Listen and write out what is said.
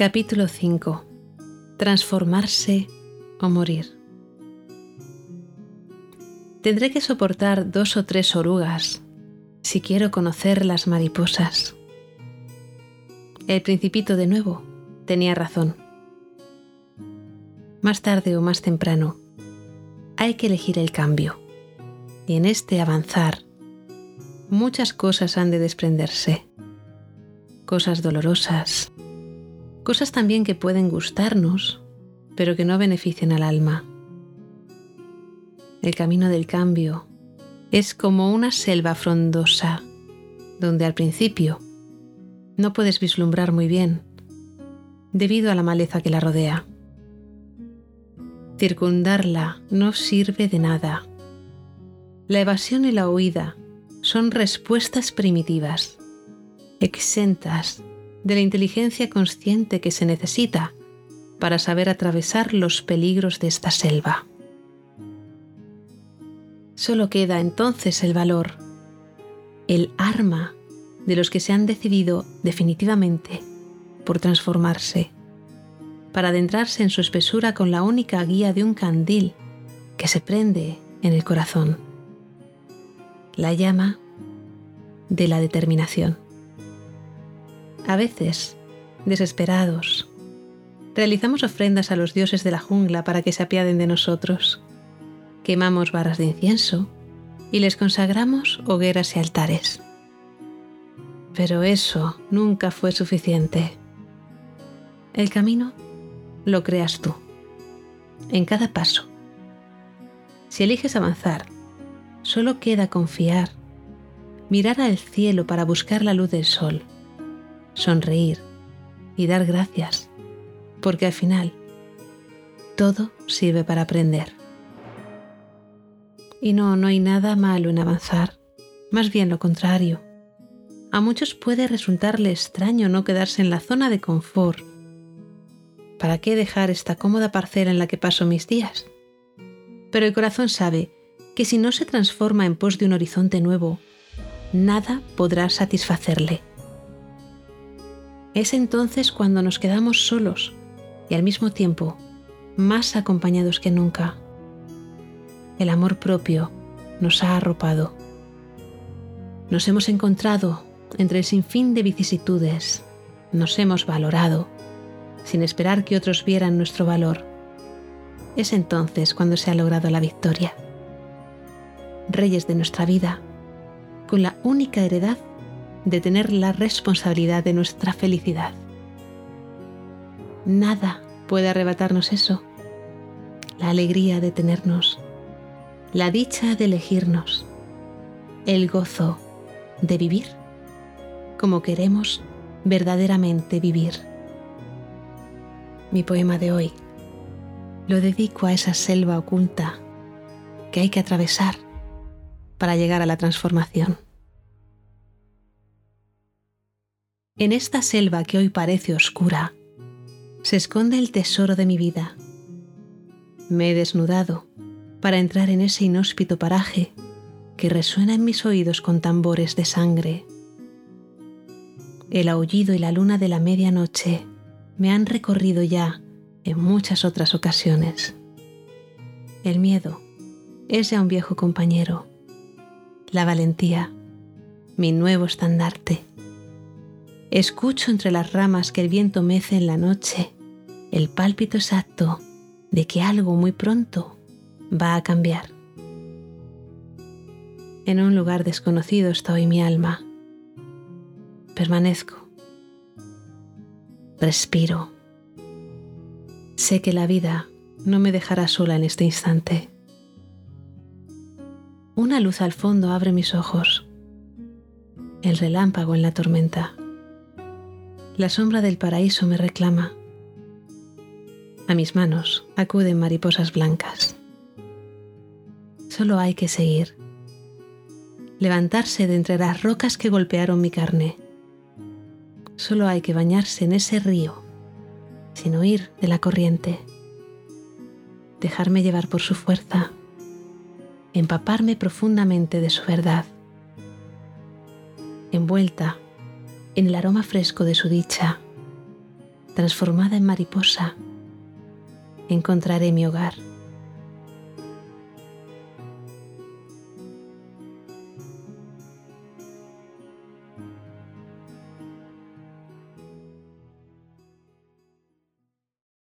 Capítulo 5. Transformarse o morir. Tendré que soportar dos o tres orugas si quiero conocer las mariposas. El principito de nuevo tenía razón. Más tarde o más temprano, hay que elegir el cambio. Y en este avanzar, muchas cosas han de desprenderse. Cosas dolorosas, cosas también que pueden gustarnos, pero que no benefician al alma. El camino del cambio es como una selva frondosa, donde al principio no puedes vislumbrar muy bien, debido a la maleza que la rodea. Circundarla no sirve de nada. La evasión y la huida son respuestas primitivas, exentas de la inteligencia consciente que se necesita para saber atravesar los peligros de esta selva. Solo queda entonces el valor, el arma de los que se han decidido definitivamente por transformarse, para adentrarse en su espesura con la única guía de un candil que se prende en el corazón, la llama de la determinación. A veces, desesperados, realizamos ofrendas a los dioses de la jungla para que se apiaden de nosotros. Quemamos varas de incienso y les consagramos hogueras y altares. Pero eso nunca fue suficiente. El camino lo creas tú, en cada paso. Si eliges avanzar, solo queda confiar, mirar al cielo para buscar la luz del sol sonreír y dar gracias, porque al final todo sirve para aprender. Y no, no hay nada malo en avanzar, más bien lo contrario. A muchos puede resultarle extraño no quedarse en la zona de confort. ¿Para qué dejar esta cómoda parcela en la que paso mis días? Pero el corazón sabe que si no se transforma en pos de un horizonte nuevo, nada podrá satisfacerle. Es entonces cuando nos quedamos solos y al mismo tiempo más acompañados que nunca. El amor propio nos ha arropado. Nos hemos encontrado entre el sinfín de vicisitudes. Nos hemos valorado sin esperar que otros vieran nuestro valor. Es entonces cuando se ha logrado la victoria. Reyes de nuestra vida, con la única heredad de tener la responsabilidad de nuestra felicidad. Nada puede arrebatarnos eso. La alegría de tenernos, la dicha de elegirnos, el gozo de vivir como queremos verdaderamente vivir. Mi poema de hoy lo dedico a esa selva oculta que hay que atravesar para llegar a la transformación. En esta selva que hoy parece oscura, se esconde el tesoro de mi vida. Me he desnudado para entrar en ese inhóspito paraje que resuena en mis oídos con tambores de sangre. El aullido y la luna de la medianoche me han recorrido ya en muchas otras ocasiones. El miedo es ya un viejo compañero. La valentía, mi nuevo estandarte. Escucho entre las ramas que el viento mece en la noche el pálpito exacto de que algo muy pronto va a cambiar. En un lugar desconocido está hoy mi alma. Permanezco. Respiro. Sé que la vida no me dejará sola en este instante. Una luz al fondo abre mis ojos. El relámpago en la tormenta la sombra del paraíso me reclama. A mis manos acuden mariposas blancas. Solo hay que seguir. Levantarse de entre las rocas que golpearon mi carne. Solo hay que bañarse en ese río, sin huir de la corriente. Dejarme llevar por su fuerza. Empaparme profundamente de su verdad. Envuelta en el aroma fresco de su dicha, transformada en mariposa, encontraré mi hogar.